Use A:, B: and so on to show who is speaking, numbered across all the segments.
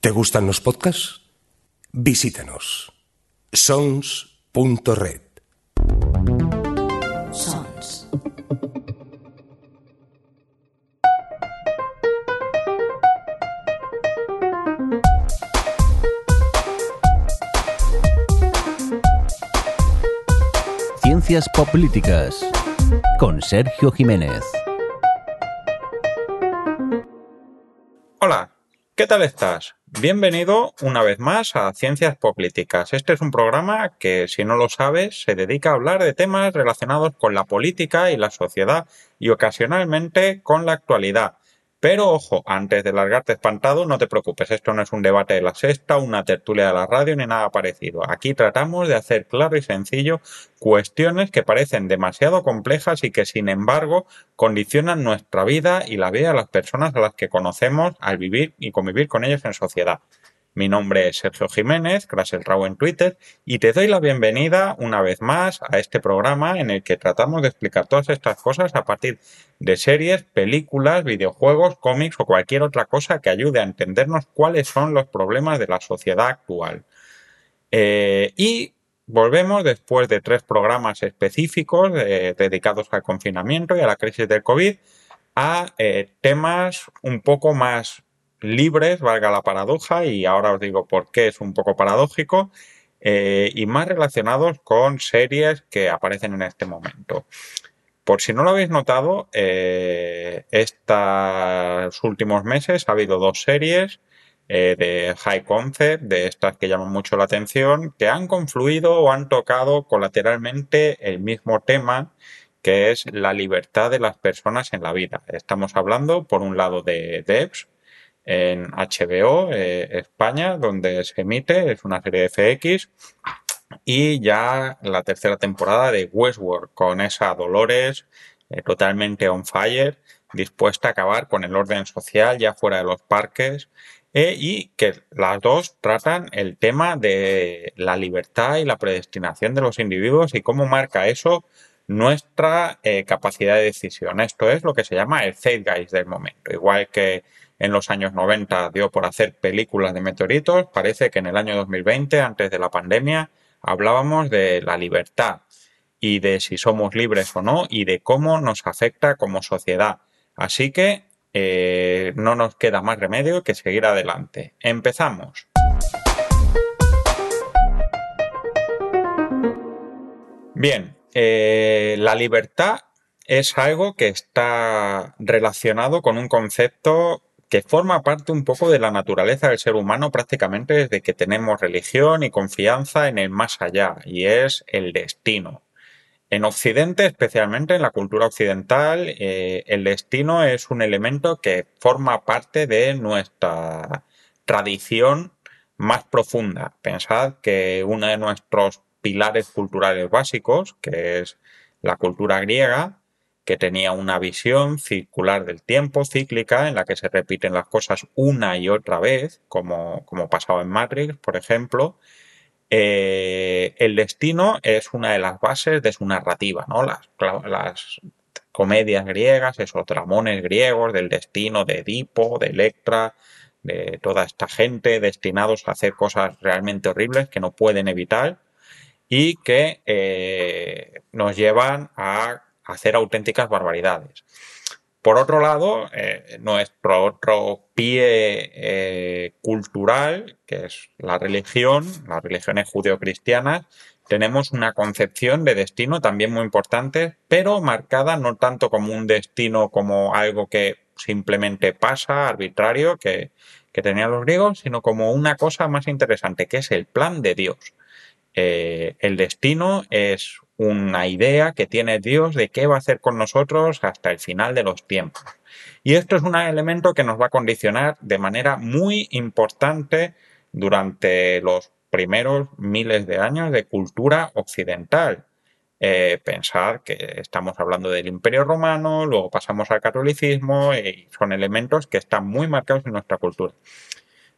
A: ¿Te gustan los podcasts? Visítanos. sons.red.
B: Sons.
C: Ciencias Políticas con Sergio Jiménez.
D: Hola, ¿qué tal estás? Bienvenido una vez más a Ciencias Políticas. Este es un programa que, si no lo sabes, se dedica a hablar de temas relacionados con la política y la sociedad y ocasionalmente con la actualidad. Pero ojo, antes de largarte espantado, no te preocupes, esto no es un debate de la sexta, una tertulia de la radio ni nada parecido. Aquí tratamos de hacer claro y sencillo cuestiones que parecen demasiado complejas y que sin embargo condicionan nuestra vida y la vida de las personas a las que conocemos al vivir y convivir con ellas en sociedad. Mi nombre es Sergio Jiménez, el Rao en Twitter, y te doy la bienvenida una vez más a este programa en el que tratamos de explicar todas estas cosas a partir de series, películas, videojuegos, cómics o cualquier otra cosa que ayude a entendernos cuáles son los problemas de la sociedad actual. Eh, y volvemos después de tres programas específicos eh, dedicados al confinamiento y a la crisis del COVID a eh, temas un poco más libres, valga la paradoja, y ahora os digo por qué es un poco paradójico, eh, y más relacionados con series que aparecen en este momento. Por si no lo habéis notado, eh, estos últimos meses ha habido dos series eh, de high concept, de estas que llaman mucho la atención, que han confluido o han tocado colateralmente el mismo tema que es la libertad de las personas en la vida. Estamos hablando, por un lado, de Devs, en HBO eh, España, donde se emite, es una serie de FX, y ya la tercera temporada de Westworld, con esa Dolores eh, totalmente on fire, dispuesta a acabar con el orden social ya fuera de los parques, eh, y que las dos tratan el tema de la libertad y la predestinación de los individuos y cómo marca eso nuestra capacidad de decisión. Esto es lo que se llama el zeitgeist del momento. Igual que en los años 90 dio por hacer películas de meteoritos, parece que en el año 2020, antes de la pandemia, hablábamos de la libertad y de si somos libres o no y de cómo nos afecta como sociedad. Así que eh, no nos queda más remedio que seguir adelante. Empezamos. Bien, eh, la libertad es algo que está relacionado con un concepto que forma parte un poco de la naturaleza del ser humano prácticamente desde que tenemos religión y confianza en el más allá, y es el destino. En Occidente, especialmente en la cultura occidental, eh, el destino es un elemento que forma parte de nuestra tradición más profunda. Pensad que uno de nuestros pilares culturales básicos, que es la cultura griega, que tenía una visión circular del tiempo, cíclica, en la que se repiten las cosas una y otra vez, como, como pasaba en Matrix, por ejemplo. Eh, el destino es una de las bases de su narrativa, ¿no? Las, las comedias griegas, esos dramones griegos del destino de Edipo, de Electra, de toda esta gente destinados a hacer cosas realmente horribles que no pueden evitar y que eh, nos llevan a hacer auténticas barbaridades. Por otro lado, eh, nuestro otro pie eh, cultural, que es la religión, las religiones judeocristianas, tenemos una concepción de destino también muy importante, pero marcada no tanto como un destino como algo que simplemente pasa, arbitrario, que, que tenían los griegos, sino como una cosa más interesante, que es el plan de Dios. Eh, el destino es una idea que tiene Dios de qué va a hacer con nosotros hasta el final de los tiempos. Y esto es un elemento que nos va a condicionar de manera muy importante durante los primeros miles de años de cultura occidental. Eh, pensar que estamos hablando del Imperio Romano, luego pasamos al catolicismo y son elementos que están muy marcados en nuestra cultura.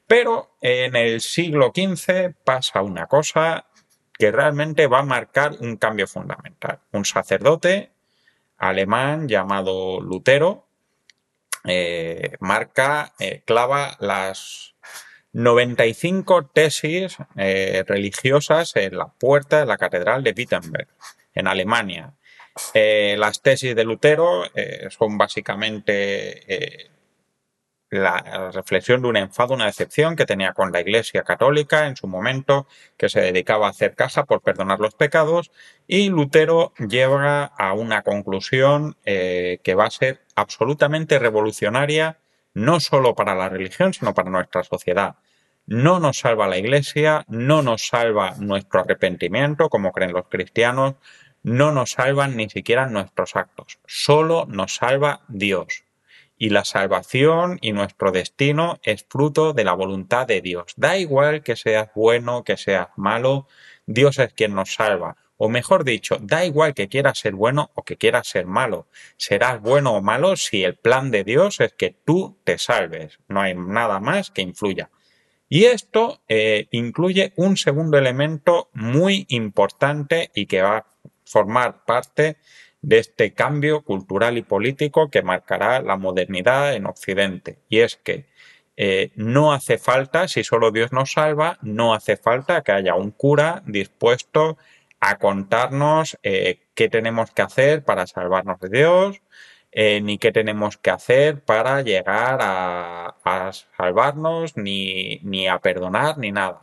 D: Pero en el siglo XV pasa una cosa que realmente va a marcar un cambio fundamental. Un sacerdote alemán llamado Lutero eh, marca, eh, clava las, 95 tesis eh, religiosas en la puerta de la Catedral de Wittenberg, en Alemania. Las tesis de Lutero son básicamente la reflexión de un enfado, una decepción que tenía con la Iglesia Católica en su momento, que se dedicaba a hacer caja por perdonar los pecados, y Lutero llega a una conclusión que va a ser absolutamente revolucionaria no solo para la religión, sino para nuestra sociedad. No nos salva la Iglesia, no nos salva nuestro arrepentimiento, como creen los cristianos, no nos salvan ni siquiera nuestros actos, solo nos salva Dios. Y la salvación y nuestro destino es fruto de la voluntad de Dios. Da igual que seas bueno, que seas malo, Dios es quien nos salva. O mejor dicho, da igual que quieras ser bueno o que quieras ser malo. Serás bueno o malo si el plan de Dios es que tú te salves. No hay nada más que influya. Y esto eh, incluye un segundo elemento muy importante y que va a formar parte de este cambio cultural y político que marcará la modernidad en Occidente. Y es que eh, no hace falta, si solo Dios nos salva, no hace falta que haya un cura dispuesto a contarnos eh, qué tenemos que hacer para salvarnos de Dios, eh, ni qué tenemos que hacer para llegar a, salvarnos, ni, ni, a perdonar, ni nada.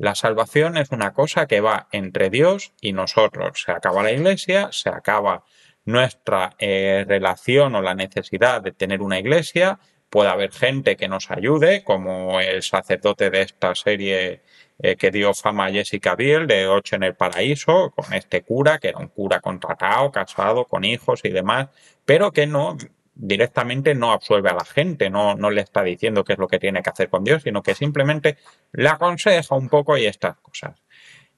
D: La salvación es una cosa que va entre Dios y nosotros. Se acaba la iglesia, se acaba nuestra eh, relación o la necesidad de tener una iglesia. Puede haber gente que nos ayude, como el sacerdote de esta serie eh, que dio fama a Jessica Biel de Ocho en el Paraíso, con este cura, que era un cura contratado, casado, con hijos y demás, pero que no directamente no absuelve a la gente, no, no le está diciendo qué es lo que tiene que hacer con Dios, sino que simplemente le aconseja un poco y estas cosas.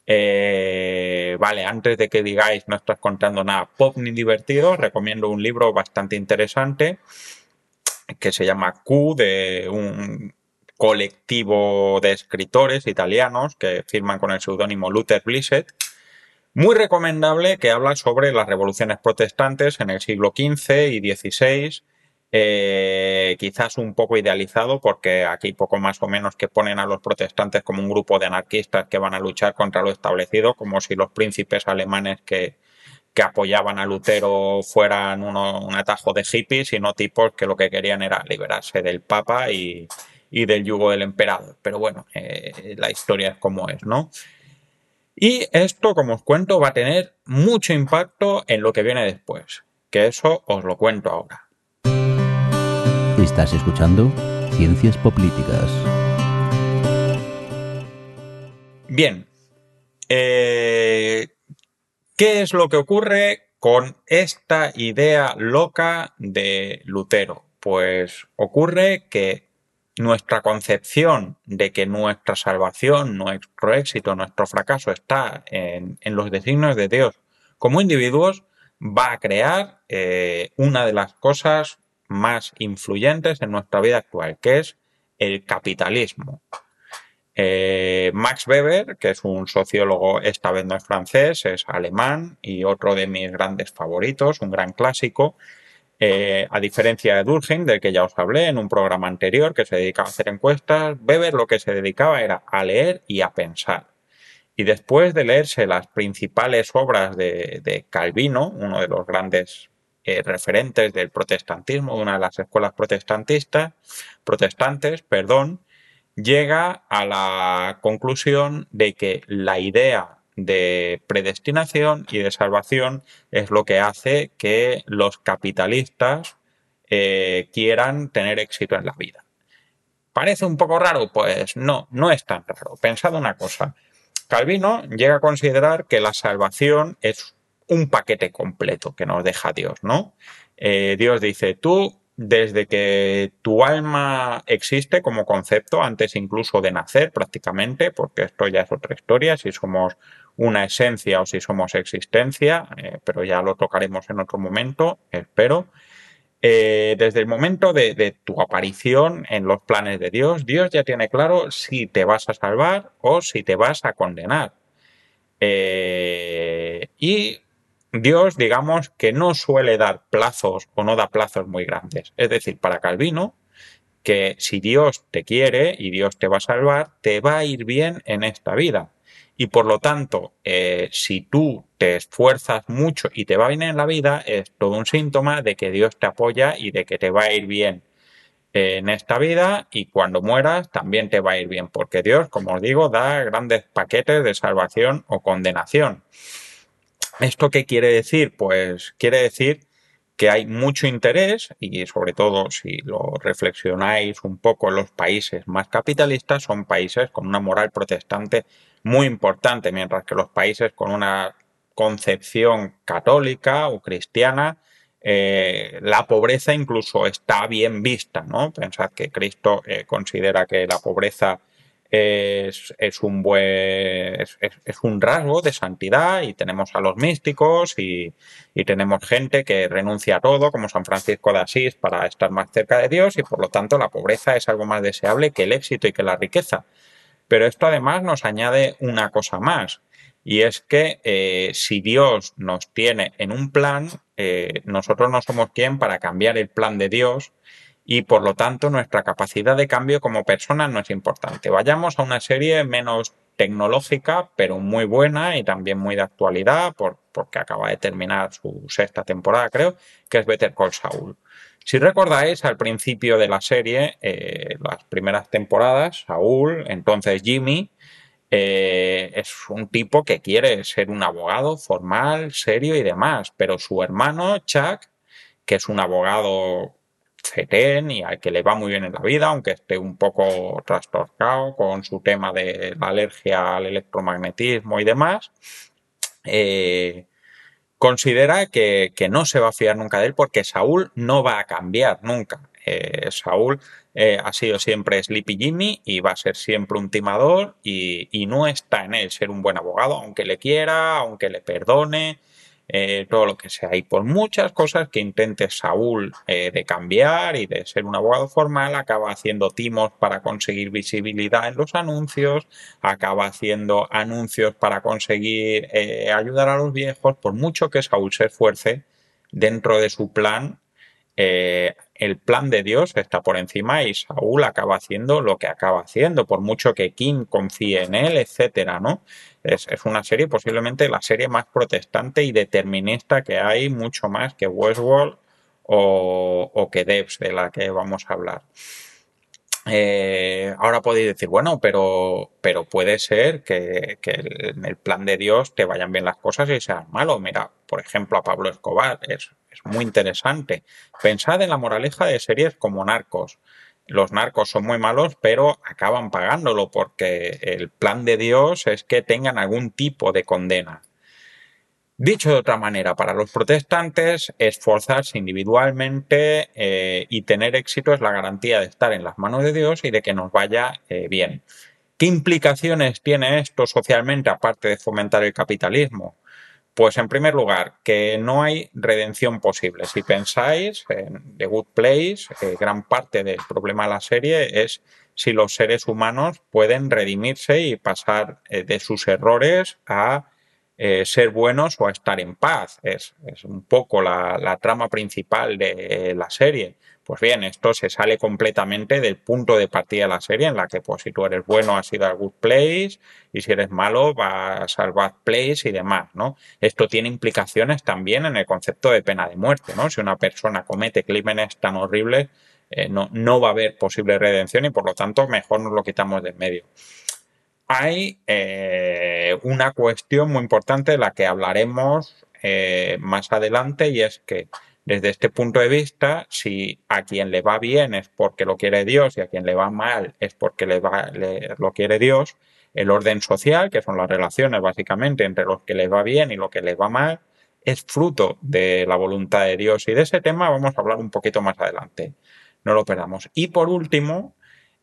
D: Eh, vale, antes de que digáis no estás contando nada pop ni divertido, recomiendo un libro bastante interesante que se llama Q de un colectivo de escritores italianos que firman con el seudónimo Luther Blissett. Muy recomendable que habla sobre las revoluciones protestantes en el siglo XV y XVI, eh, quizás un poco idealizado porque aquí poco más o menos que ponen a los protestantes como un grupo de anarquistas que van a luchar contra lo establecido, como si los príncipes alemanes que, apoyaban a Lutero fueran un atajo de hippies y no tipos que lo que querían era liberarse del Papa y, y del yugo del emperador. Pero bueno, eh, la historia es como es, ¿no? Y esto, como os cuento, va a tener mucho impacto en lo que viene después, que eso os lo cuento ahora.
C: Estás escuchando Ciencias Políticas.
D: Bien, eh, ¿qué es lo que ocurre con esta idea loca de Lutero? Pues ocurre que nuestra concepción de que nuestra salvación, nuestro éxito, nuestro fracaso está en, los designios de Dios como individuos, va a crear eh, una de las cosas más influyentes en nuestra vida actual, que es el capitalismo. Eh, Max Weber, que es un sociólogo, esta vez no es francés, es alemán y otro de mis grandes favoritos, un gran clásico, eh, a diferencia de Durkheim, del que ya os hablé en un programa anterior que se dedicaba a hacer encuestas, Weber lo que se dedicaba era a leer y a pensar. Y después de leerse las principales obras de, Calvino, uno de los grandes eh, referentes del protestantismo, una de las escuelas protestantistas, protestantes, perdón, llega a la conclusión de que la idea de predestinación y de salvación es lo que hace que los capitalistas eh, quieran tener éxito en la vida. ¿Parece un poco raro? Pues no, no es tan raro. Pensad una cosa. Calvino llega a considerar que la salvación es un paquete completo que nos deja Dios, ¿no? Eh, Dios dice, tú desde que tu alma existe como concepto, antes incluso de nacer prácticamente, porque esto ya es otra historia, si somos una esencia o si somos existencia, eh, pero ya lo tocaremos en otro momento, espero. Eh, desde el momento de, tu aparición en los planes de Dios, Dios ya tiene claro si te vas a salvar o si te vas a condenar. Eh, y Dios, digamos, que no suele dar plazos o no da plazos muy grandes. Es decir, para Calvino, que si Dios te quiere y Dios te va a salvar, te va a ir bien en esta vida. Y por lo tanto, eh, si tú te esfuerzas mucho y te va bien en la vida, es todo un síntoma de que Dios te apoya y de que te va a ir bien en esta vida y cuando mueras también te va a ir bien, porque Dios, como os digo, da grandes paquetes de salvación o condenación. ¿Esto qué quiere decir? Pues quiere decir que hay mucho interés y sobre todo si lo reflexionáis un poco los países más capitalistas son países con una moral protestante muy importante, mientras que los países con una concepción católica o cristiana eh, la pobreza incluso está bien vista, ¿no? Pensad que Cristo eh, considera que la pobreza es, un buen es, un rasgo de santidad y tenemos a los místicos y, y, tenemos gente que renuncia a todo como San Francisco de Asís para estar más cerca de Dios y por lo tanto la pobreza es algo más deseable que el éxito y que la riqueza. Pero esto además nos añade una cosa más y es que eh, si Dios nos tiene en un plan, eh, nosotros no somos quien para cambiar el plan de Dios y por lo tanto nuestra capacidad de cambio como personas no es importante. Vayamos a una serie menos tecnológica, pero muy buena y también muy de actualidad, porque acaba de terminar su sexta temporada, creo, que es Better Call Saul. Si recordáis, al principio de la serie, eh, las primeras temporadas, Saúl, entonces Jimmy, eh, es un tipo que quiere ser un abogado formal, serio y demás, pero su hermano Chuck, que es un abogado fetén y al que le va muy bien en la vida, aunque esté un poco trastornado con su tema de la alergia al electromagnetismo y demás, eh, considera que, no se va a fiar nunca de él porque Saúl no va a cambiar nunca. Eh, Saúl eh, ha sido siempre Sleepy Jimmy y va a ser siempre un timador y, no está en él ser un buen abogado, aunque le quiera, aunque le perdone, eh, todo lo que sea. Y por muchas cosas que intente Saúl eh, de cambiar y de ser un abogado formal, acaba haciendo timos para conseguir visibilidad en los anuncios, acaba haciendo anuncios para conseguir ayudar a los viejos, por mucho que Saúl se esfuerce dentro de su plan eh, el plan de Dios está por encima y Saúl acaba haciendo lo que acaba haciendo, por mucho que Kim confíe en él, etcétera, ¿no? Es, una serie, posiblemente la serie más protestante y determinista que hay, mucho más que Westworld o, que Devs, de la que vamos a hablar. Eh, ahora podéis decir, bueno, pero, pero puede ser que, en el plan de Dios te vayan bien las cosas y sean malo. Mira, por ejemplo, a Pablo Escobar es, es muy interesante. Pensad en la moraleja de series como Narcos. Los narcos son muy malos, pero acaban pagándolo porque el plan de Dios es que tengan algún tipo de condena. Dicho de otra manera, para los protestantes, esforzarse individualmente eh, y tener éxito es la garantía de estar en las manos de Dios y de que nos vaya eh, bien. ¿Qué implicaciones tiene esto socialmente aparte de fomentar el capitalismo? Pues en primer lugar, que no hay redención posible. Si pensáis en The Good Place, eh, gran parte del problema de la serie es si los seres humanos pueden redimirse y pasar eh, de sus errores a eh, ser buenos o estar en paz. Es, un poco la, trama principal de la serie. Pues bien, esto se sale completamente del punto de partida de la serie, en la que pues si tú eres bueno has ido al good place y si eres malo vas al bad place y demás, ¿no? Esto tiene implicaciones también en el concepto de pena de muerte, ¿no? Si una persona comete crímenes tan horribles, eh, no, no va a haber posible redención y por lo tanto mejor nos lo quitamos de en medio hay eh, una cuestión muy importante de la que hablaremos eh, más adelante y es que desde este punto de vista, si a quien le va bien es porque lo quiere Dios y a quien le va mal es porque le va, lo quiere Dios, el orden social, que son las relaciones básicamente entre los que le va bien y lo que le va mal, es fruto de la voluntad de Dios. Y de ese tema vamos a hablar un poquito más adelante. No lo perdamos. Y por último,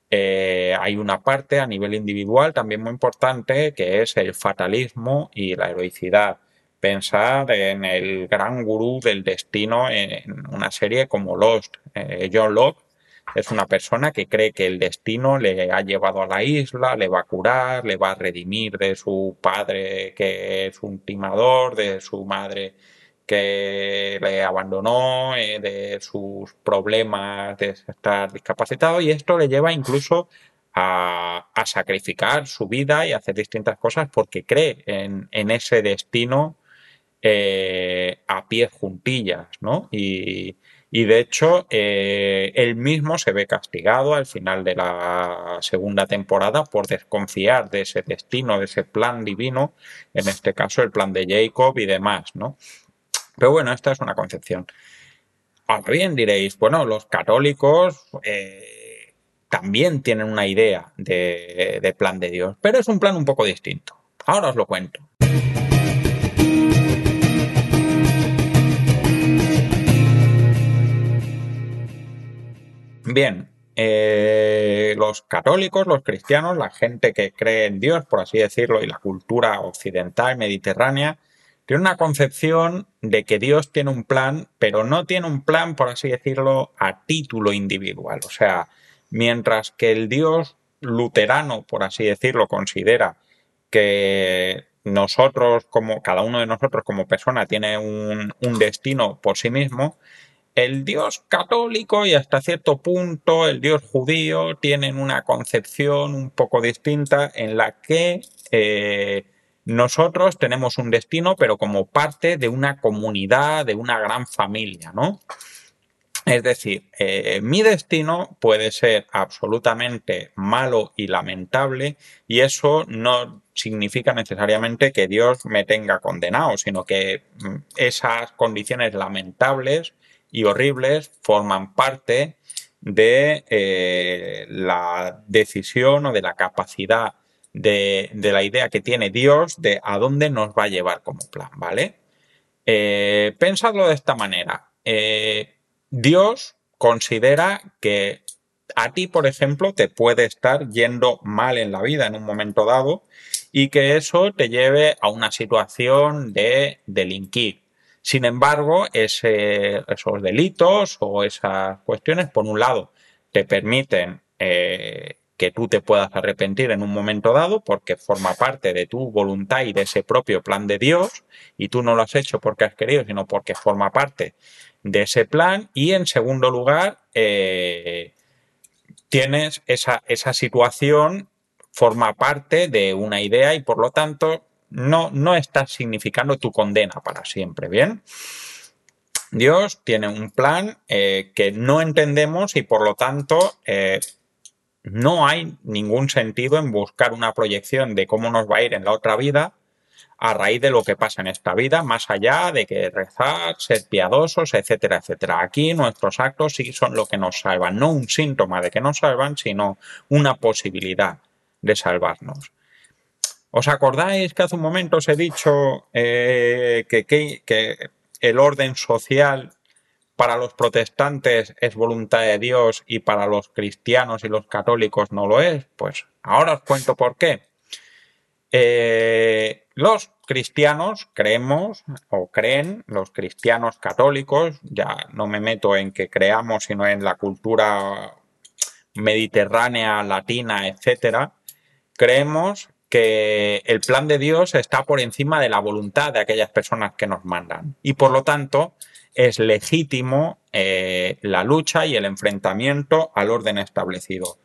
D: eh, hay una parte a nivel individual también muy importante que es el fatalismo y la heroicidad. Pensar en el gran gurú del destino en una serie como Lost. Eh, John Locke es una persona que cree que el destino le ha llevado a la isla, le va a curar, le va a redimir de su padre que es un timador, de su madre porque le abandonó eh, de sus problemas de estar discapacitado y esto le lleva incluso a, sacrificar su vida y hacer distintas cosas porque cree en, ese destino eh, a pie juntillas, ¿no? Y, y de hecho, eh, él mismo se ve castigado al final de la segunda temporada por desconfiar de ese destino, de ese plan divino, en este caso el plan de Jacob y demás, ¿no? Pero bueno, esta es una concepción. Ahora bien, diréis, bueno, los católicos eh, también tienen una idea de plan de Dios, pero es un plan un poco distinto. Ahora os lo cuento. Bien, eh, los católicos, los cristianos, la gente que cree en Dios, por así decirlo, y la cultura occidental, mediterránea, tiene una concepción de que Dios tiene un plan, pero no tiene un plan, por así decirlo, a título individual. O sea, mientras que el Dios luterano, por así decirlo, considera que nosotros, como cada uno de nosotros como persona, tiene un, destino por sí mismo, el Dios católico y hasta cierto punto el Dios judío tienen una concepción un poco distinta en la que eh, nosotros tenemos un destino, pero como parte de una comunidad, de una gran familia, ¿no? Es decir, eh, mi destino puede ser absolutamente malo y lamentable y eso no significa necesariamente que Dios me tenga condenado, sino que mm, esas condiciones lamentables y horribles forman parte de eh, la decisión o de la capacidad de, la idea que tiene Dios de a dónde nos va a llevar como plan, ¿vale? Eh, pensadlo de esta manera. Eh, Dios considera que a ti, por ejemplo, te puede estar yendo mal en la vida en un momento dado y que eso te lleve a una situación de delinquir, sin embargo, esos delitos o esas cuestiones, por un lado, te permiten eh, que tú te puedas arrepentir en un momento dado porque forma parte de tu voluntad y de ese propio plan de Dios y tú no lo has hecho porque has querido, sino porque forma parte de ese plan y en segundo lugar eh, tienes esa, esa situación forma parte de una idea y por lo tanto no, no está significando tu condena para siempre, ¿bien? Dios tiene un plan eh, que no entendemos y por lo tanto eh, no hay ningún sentido en buscar una proyección de cómo nos va a ir en la otra vida a raíz de lo que pasa en esta vida, más allá de que rezar, ser piadosos, etcétera, etcétera. Aquí nuestros actos sí son lo que nos salvan, no un síntoma de que nos salvan, sino una posibilidad de salvarnos. ¿Os acordáis que hace un momento os he dicho eh, que, el orden social para los protestantes es voluntad de Dios y para los cristianos y los católicos no lo es? Pues ahora os cuento por qué. Eh, los cristianos creemos o creen, los cristianos católicos, ya no me meto en que creamos, sino en la cultura mediterránea, latina, etcétera, creemos que el plan de Dios está por encima de la voluntad de aquellas personas que nos mandan. Y por lo tanto, es legítimo eh, la lucha y el enfrentamiento al orden establecido.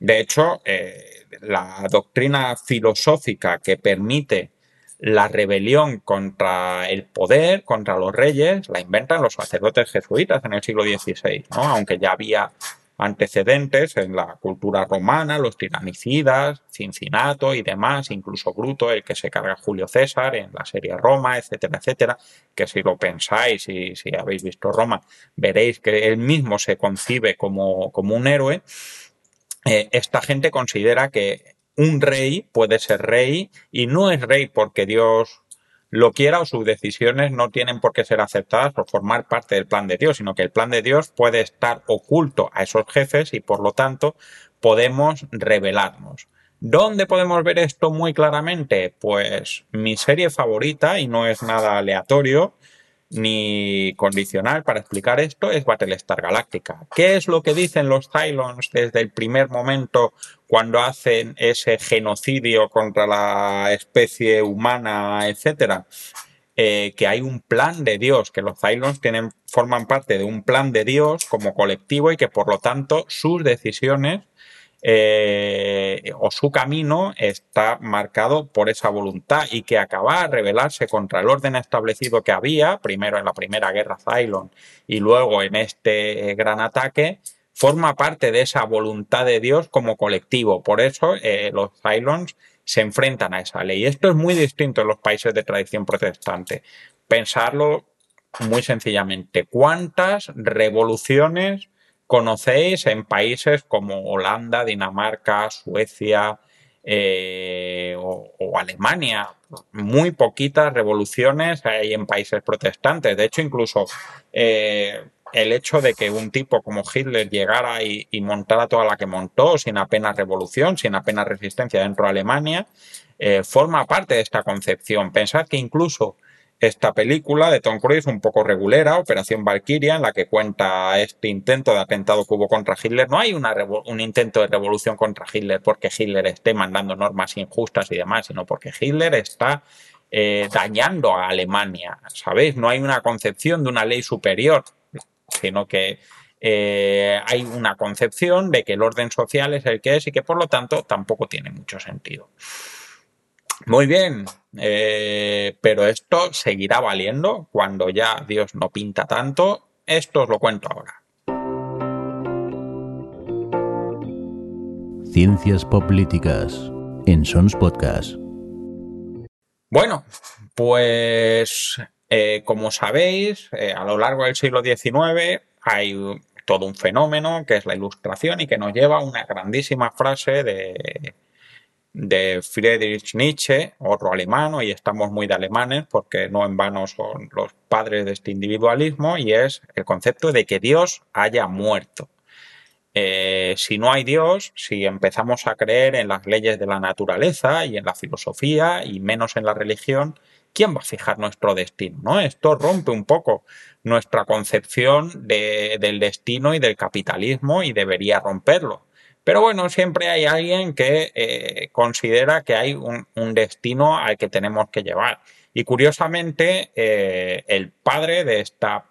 D: De hecho, eh, la doctrina filosófica que permite la rebelión contra el poder, contra los reyes, la inventan los sacerdotes jesuitas en el siglo XVI, ¿no? aunque ya había antecedentes en la cultura romana, los tiranicidas, Cincinato y demás, incluso Bruto, el que se carga Julio César en la serie Roma, etcétera, etcétera, que si lo pensáis y si habéis visto Roma, veréis que él mismo se concibe como, como un héroe. Eh, esta gente considera que un rey puede ser rey y no es rey porque Dios lo quiera o sus decisiones no tienen por qué ser aceptadas por formar parte del plan de Dios, sino que el plan de Dios puede estar oculto a esos jefes y por lo tanto podemos revelarnos. ¿Dónde podemos ver esto muy claramente? Pues mi serie favorita, y no es nada aleatorio, ni condicional para explicar esto es Battlestar Galactica. ¿Qué es lo que dicen los Cylons desde el primer momento cuando hacen ese genocidio contra la especie humana, etcétera? eh, que hay un plan de Dios, que los Cylons tienen, forman parte de un plan de Dios como colectivo y que por lo tanto sus decisiones eh, o su camino está marcado por esa voluntad y que acaba a rebelarse contra el orden establecido que había, primero en la primera guerra Cylon y luego en este gran ataque, forma parte de esa voluntad de Dios como colectivo. Por eso eh, los Cylons se enfrentan a esa ley. Esto es muy distinto en los países de tradición protestante. Pensarlo muy sencillamente. ¿Cuántas revoluciones conocéis en países como Holanda, Dinamarca, Suecia eh, o, Alemania? Muy poquitas revoluciones hay en países protestantes. De hecho, incluso eh, el hecho de que un tipo como Hitler llegara y, montara toda la que montó sin apenas revolución, sin apenas resistencia dentro de Alemania, eh, forma parte de esta concepción. Pensad que incluso esta película de Tom Cruise, un poco regulera, Operación Valkyria, en la que cuenta este intento de atentado que hubo contra Hitler, no hay un intento de revolución contra Hitler porque Hitler esté mandando normas injustas y demás, sino porque Hitler está eh, dañando a Alemania, ¿sabéis? No hay una concepción de una ley superior sino que eh, hay una concepción de que el orden social es el que es y que por lo tanto tampoco tiene mucho sentido. Muy bien, eh, pero esto seguirá valiendo cuando ya Dios no pinta tanto. Esto os lo cuento ahora.
C: Ciencias Políticas en Sons Podcast.
D: Bueno, pues eh, como sabéis, eh, a lo largo del siglo XIX hay todo un fenómeno que es la ilustración y que nos lleva a una grandísima frase de, de Friedrich Nietzsche, otro alemán, y estamos muy de alemanes porque no en vano son los padres de este individualismo, y es el concepto de que Dios haya muerto. Eh, si no hay Dios, si empezamos a creer en las leyes de la naturaleza y en la filosofía y menos en la religión, ¿quién va a fijar nuestro destino? ¿no? Esto rompe un poco nuestra concepción del destino y del capitalismo y debería romperlo. Pero bueno, siempre hay alguien que eh, considera que hay un, destino al que tenemos que llevar. Y curiosamente, eh, el padre de esta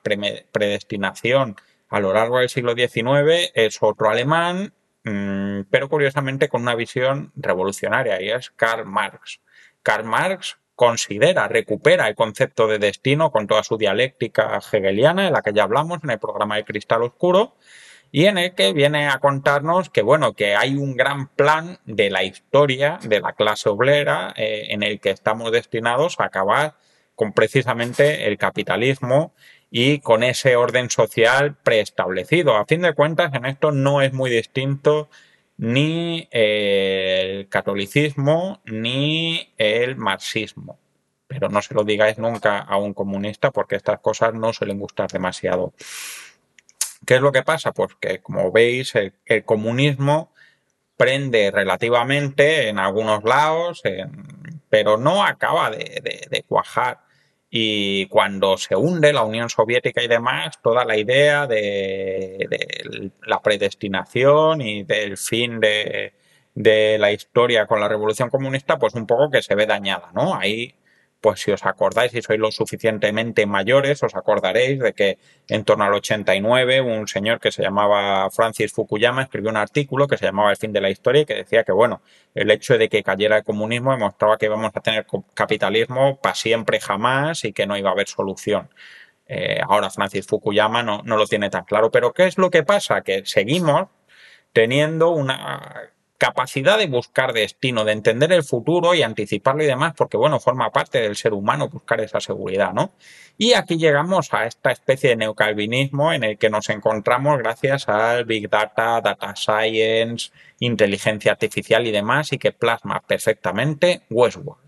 D: predestinación a lo largo del siglo XIX es otro alemán, mm, pero curiosamente con una visión revolucionaria, y es Karl Marx. Karl Marx considera, recupera el concepto de destino con toda su dialéctica hegeliana, de la que ya hablamos en el programa de Cristal Oscuro, y en el que viene a contarnos que, bueno, que hay un gran plan de la historia de la clase obrera eh, en el que estamos destinados a acabar con precisamente el capitalismo y con ese orden social preestablecido. A fin de cuentas, en esto no es muy distinto ni el catolicismo ni el marxismo. Pero no se lo digáis nunca a un comunista porque estas cosas no suelen gustar demasiado. ¿Qué es lo que pasa? Pues que, como veis, el, comunismo prende relativamente en algunos lados, pero no acaba de cuajar. Y cuando se hunde la Unión Soviética y demás, toda la idea de, la predestinación y del fin de, de, la historia con la Revolución Comunista, pues un poco que se ve dañada, ¿no? Ahí pues si os acordáis y sois lo suficientemente mayores, os acordaréis de que en torno al 89 un señor que se llamaba Francis Fukuyama escribió un artículo que se llamaba El fin de la historia y que decía que, bueno, el hecho de que cayera el comunismo demostraba que íbamos a tener capitalismo para siempre jamás y que no iba a haber solución. Eh, ahora Francis Fukuyama no, no lo tiene tan claro, pero ¿qué es lo que pasa? Que seguimos teniendo una capacidad de buscar destino, de entender el futuro y anticiparlo y demás, porque bueno, forma parte del ser humano buscar esa seguridad, ¿no? Y aquí llegamos a esta especie de neocalvinismo en el que nos encontramos gracias al Big Data, Data Science, inteligencia artificial y demás, y que plasma perfectamente Westworld.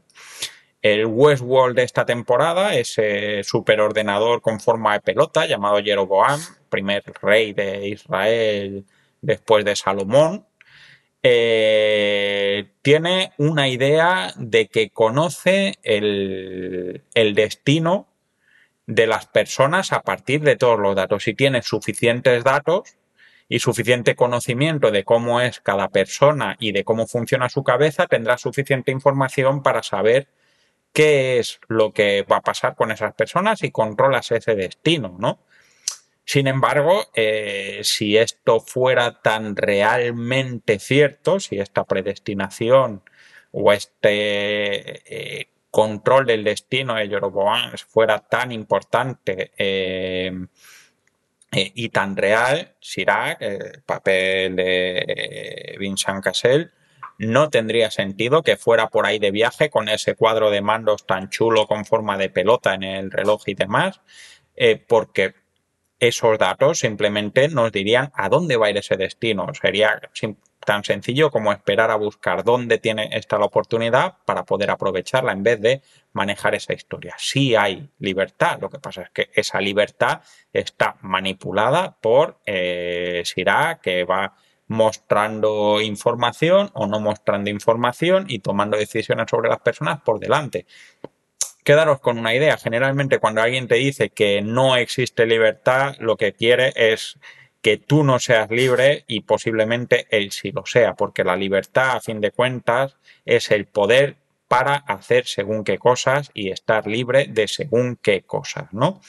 D: El Westworld de esta temporada, ese superordenador con forma de pelota llamado Jeroboam, primer rey de Israel después de Salomón, eh, tiene una idea de que conoce el, destino de las personas a partir de todos los datos. Si tiene suficientes datos y suficiente conocimiento de cómo es cada persona y de cómo funciona su cabeza, tendrá suficiente información para saber qué es lo que va a pasar con esas personas y controlas ese destino, ¿no? Sin embargo, eh, si esto fuera tan realmente cierto, si esta predestinación o este eh, control del destino de Jeroboam fuera tan importante eh, y tan real, Sirac, el papel de Vincent Cassel, no tendría sentido que fuera por ahí de viaje con ese cuadro de mandos tan chulo con forma de pelota en el reloj y demás, porque esos datos simplemente nos dirían a dónde va a ir ese destino. Sería tan sencillo como esperar a buscar dónde tiene esta la oportunidad para poder aprovecharla en vez de manejar esa historia. Sí hay libertad, lo que pasa es que esa libertad está manipulada por eh, que va mostrando información o no mostrando información y tomando decisiones sobre las personas por delante. Quedaros con una idea. Generalmente cuando alguien te dice que no existe libertad, lo que quiere es que tú no seas libre y posiblemente él sí lo sea, porque la libertad, a fin de cuentas, es el poder para hacer según qué cosas y estar libre de según qué cosas, ¿no?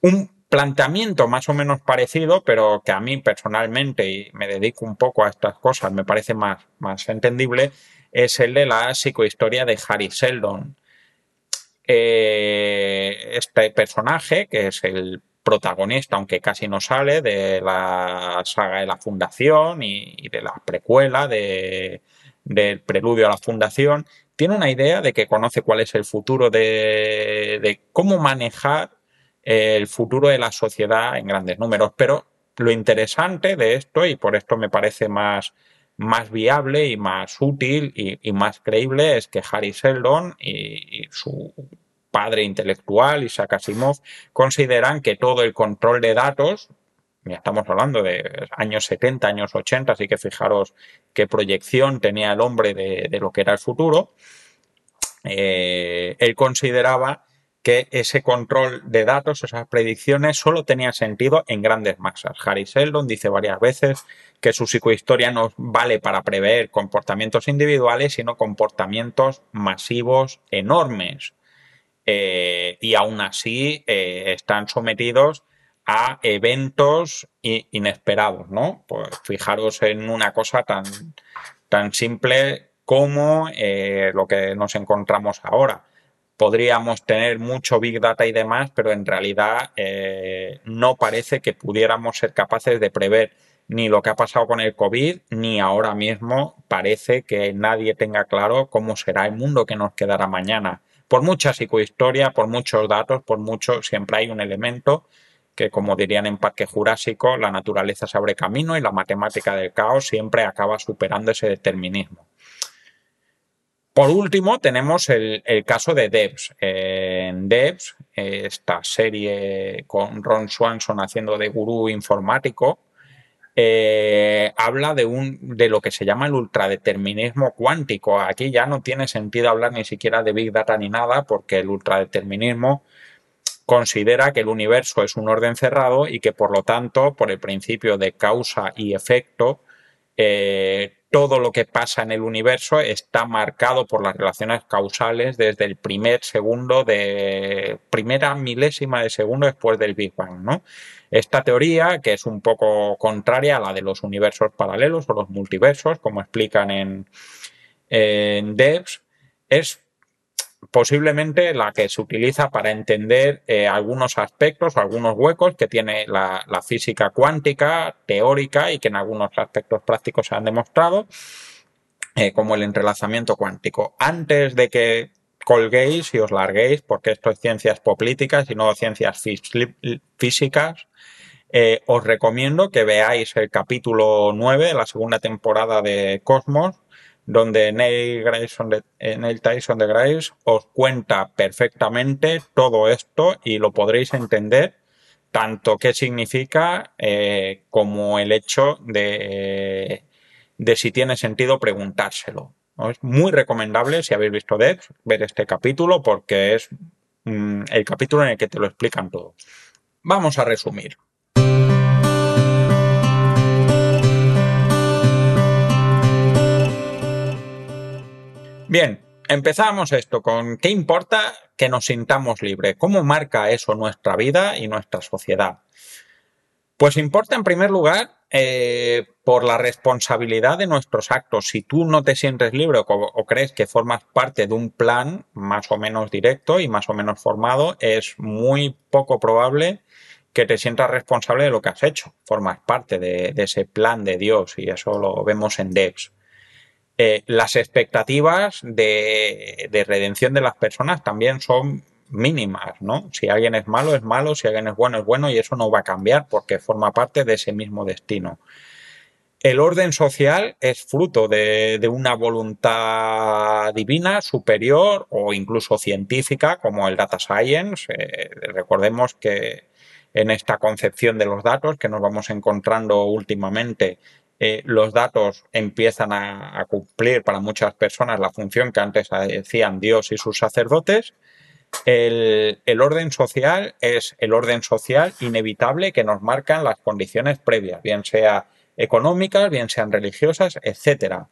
D: Un planteamiento más o menos parecido, pero que a mí personalmente, y me dedico un poco a estas cosas, me parece más, más entendible, es el de la psicohistoria de Harry Sheldon. Eh, este personaje, que es el protagonista, aunque casi no sale, de la saga de la Fundación y, de la precuela de, del preludio a la Fundación, tiene una idea de que conoce cuál es el futuro de, de cómo manejar el futuro de la sociedad en grandes números. Pero lo interesante de esto, y por esto me parece más, más viable y más útil y, más creíble, es que Harry Seldon y, su padre intelectual, Isaac Asimov, consideran que todo el control de datos, ya estamos hablando de años 70, años 80, así que fijaros qué proyección tenía el hombre de, lo que era el futuro, eh, él consideraba que ese control de datos, esas predicciones, solo tenía sentido en grandes masas. Harry Seldon dice varias veces que su psicohistoria no vale para prever comportamientos individuales, sino comportamientos masivos enormes. Eh, y aún así eh, están sometidos a eventos inesperados, ¿no? Pues fijaros en una cosa tan, tan simple como eh, lo que nos encontramos ahora podríamos tener mucho Big Data y demás, pero en realidad eh, no parece que pudiéramos ser capaces de prever ni lo que ha pasado con el COVID, ni ahora mismo parece que nadie tenga claro cómo será el mundo que nos quedará mañana. Por mucha psicohistoria, por muchos datos, por mucho, siempre hay un elemento que, como dirían en Parque Jurásico, la naturaleza se abre camino y la matemática del caos siempre acaba superando ese determinismo. Por último, tenemos el, caso de Devs. en Devs, esta serie con Ron Swanson haciendo de gurú informático, eh, habla de, un, de lo que se llama el ultradeterminismo cuántico. Aquí ya no tiene sentido hablar ni siquiera de Big Data ni nada, porque el ultradeterminismo considera que el universo es un orden cerrado y que por lo tanto, por el principio de causa y efecto, eh, todo lo que pasa en el universo está marcado por las relaciones causales desde el primer segundo de primera milésima de segundo después del Big Bang, ¿no? Esta teoría, que es un poco contraria a la de los universos paralelos o los multiversos, como explican en, en Devs, es posiblemente la que se utiliza para entender eh, algunos aspectos algunos huecos que tiene la, física cuántica teórica y que en algunos aspectos prácticos se han demostrado, eh, como el entrelazamiento cuántico. Antes de que colguéis y os larguéis, porque esto es ciencias políticas y no ciencias físicas, eh, os recomiendo que veáis el capítulo 9 de la segunda temporada de Cosmos, donde eh, Neil Tyson de Grace os cuenta perfectamente todo esto y lo podréis entender tanto qué significa eh, como el hecho de, de, si tiene sentido preguntárselo. Es muy recomendable, si habéis visto Dex, ver este capítulo porque es mm, el capítulo en el que te lo explican todo. Vamos a resumir. Bien, empezamos esto con ¿qué importa que nos sintamos libres? ¿Cómo marca eso nuestra vida y nuestra sociedad? Pues importa en primer lugar eh, por la responsabilidad de nuestros actos. Si tú no te sientes libre o, crees que formas parte de un plan más o menos directo y más o menos formado, es muy poco probable que te sientas responsable de lo que has hecho. Formas parte de, de ese plan de Dios y eso lo vemos en Devs. Eh, las expectativas de, de redención de las personas también son mínimas, ¿no? Si alguien es malo, es malo, si alguien es bueno, es bueno y eso no va a cambiar porque forma parte de ese mismo destino. El orden social es fruto de, de una voluntad divina superior o incluso científica como el data science. Eh, recordemos que en esta concepción de los datos que nos vamos encontrando últimamente, eh, los datos empiezan a, cumplir para muchas personas la función que antes decían Dios y sus sacerdotes el, el, orden social es el orden social inevitable que nos marcan las condiciones previas, bien sea económicas, bien sean religiosas, etcétera.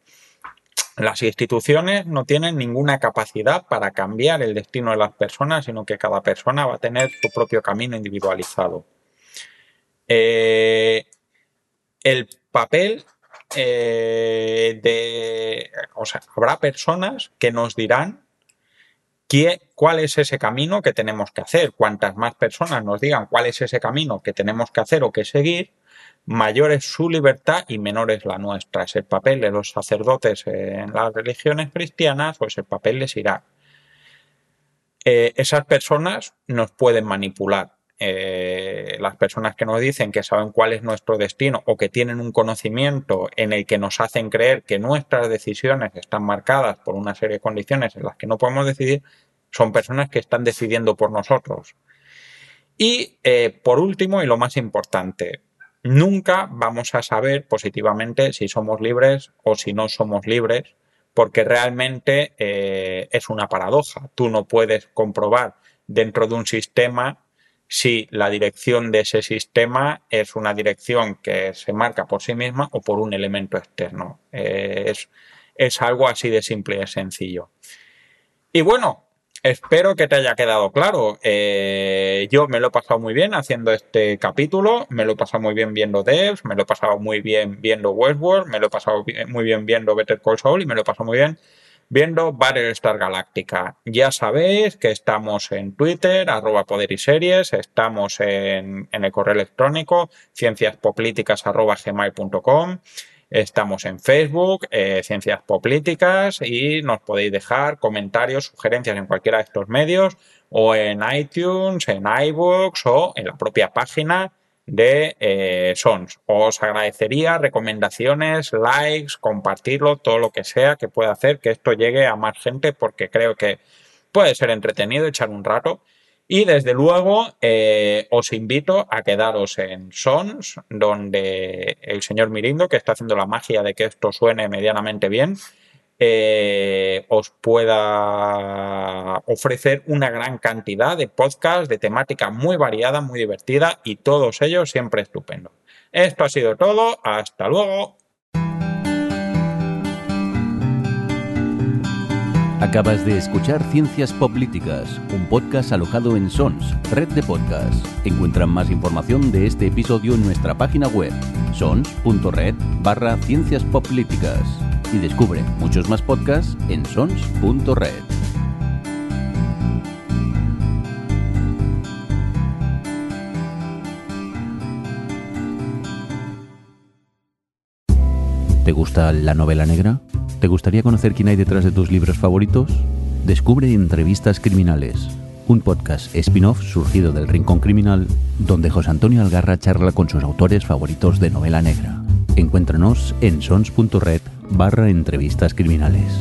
D: Las instituciones no tienen ninguna capacidad para cambiar el destino de las personas, sino que cada persona va a tener su propio camino individualizado. Eh, el papel eh, de. O sea, habrá personas que nos dirán cuál es ese camino que tenemos que hacer. Cuantas más personas nos digan cuál es ese camino que tenemos que hacer o que seguir, mayor es su libertad y menor es la nuestra. Es el papel de los sacerdotes en las religiones cristianas o es el papel de Sirac. Eh, esas personas nos pueden manipular. Eh, las personas que nos dicen que saben cuál es nuestro destino o que tienen un conocimiento en el que nos hacen creer que nuestras decisiones están marcadas por una serie de condiciones en las que no podemos decidir, son personas que están decidiendo por nosotros. Y eh, por último, y lo más importante, nunca vamos a saber positivamente si somos libres o si no somos libres, porque realmente eh, es una paradoja. Tú no puedes comprobar dentro de un sistema si la dirección de ese sistema es una dirección que se marca por sí misma o por un elemento externo. Eh, es, es, algo así de simple y sencillo. Y bueno, espero que te haya quedado claro. Eh, yo me lo he pasado muy bien haciendo este capítulo, me lo he pasado muy bien viendo Devs, me lo he pasado muy bien viendo Westworld, me lo he pasado muy bien viendo Better Call Saul y me lo he pasado muy bien viendo Battlestar Galáctica. Ya sabéis que estamos en Twitter, arroba poder y series, estamos en, en el correo electrónico, gmail.com, estamos en Facebook, eh, Ciencias Políticas, y nos podéis dejar comentarios, sugerencias en cualquiera de estos medios, o en iTunes, en iBooks o en la propia página de eh, Sons. Os agradecería recomendaciones, likes, compartirlo, todo lo que sea que pueda hacer que esto llegue a más gente porque creo que puede ser entretenido echar un rato. Y desde luego eh, os invito a quedaros en Sons, donde el señor Mirindo, que está haciendo la magia de que esto suene medianamente bien, eh, os pueda ofrecer una gran cantidad de podcasts de temática muy variada, muy divertida y todos ellos siempre estupendos. Esto ha sido todo, hasta luego.
C: Acabas de escuchar Ciencias Políticas, un podcast alojado en Sons, red de podcasts. Encuentran más información de este episodio en nuestra página web, sons.red barra Ciencias Políticas y descubre muchos más podcasts en sons.red. ¿Te gusta la novela negra? ¿Te gustaría conocer quién hay detrás de tus libros favoritos? Descubre Entrevistas Criminales, un podcast spin-off surgido del Rincón Criminal, donde José Antonio Algarra charla con sus autores favoritos de novela negra. Encuéntranos en sons.red barra entrevistas criminales.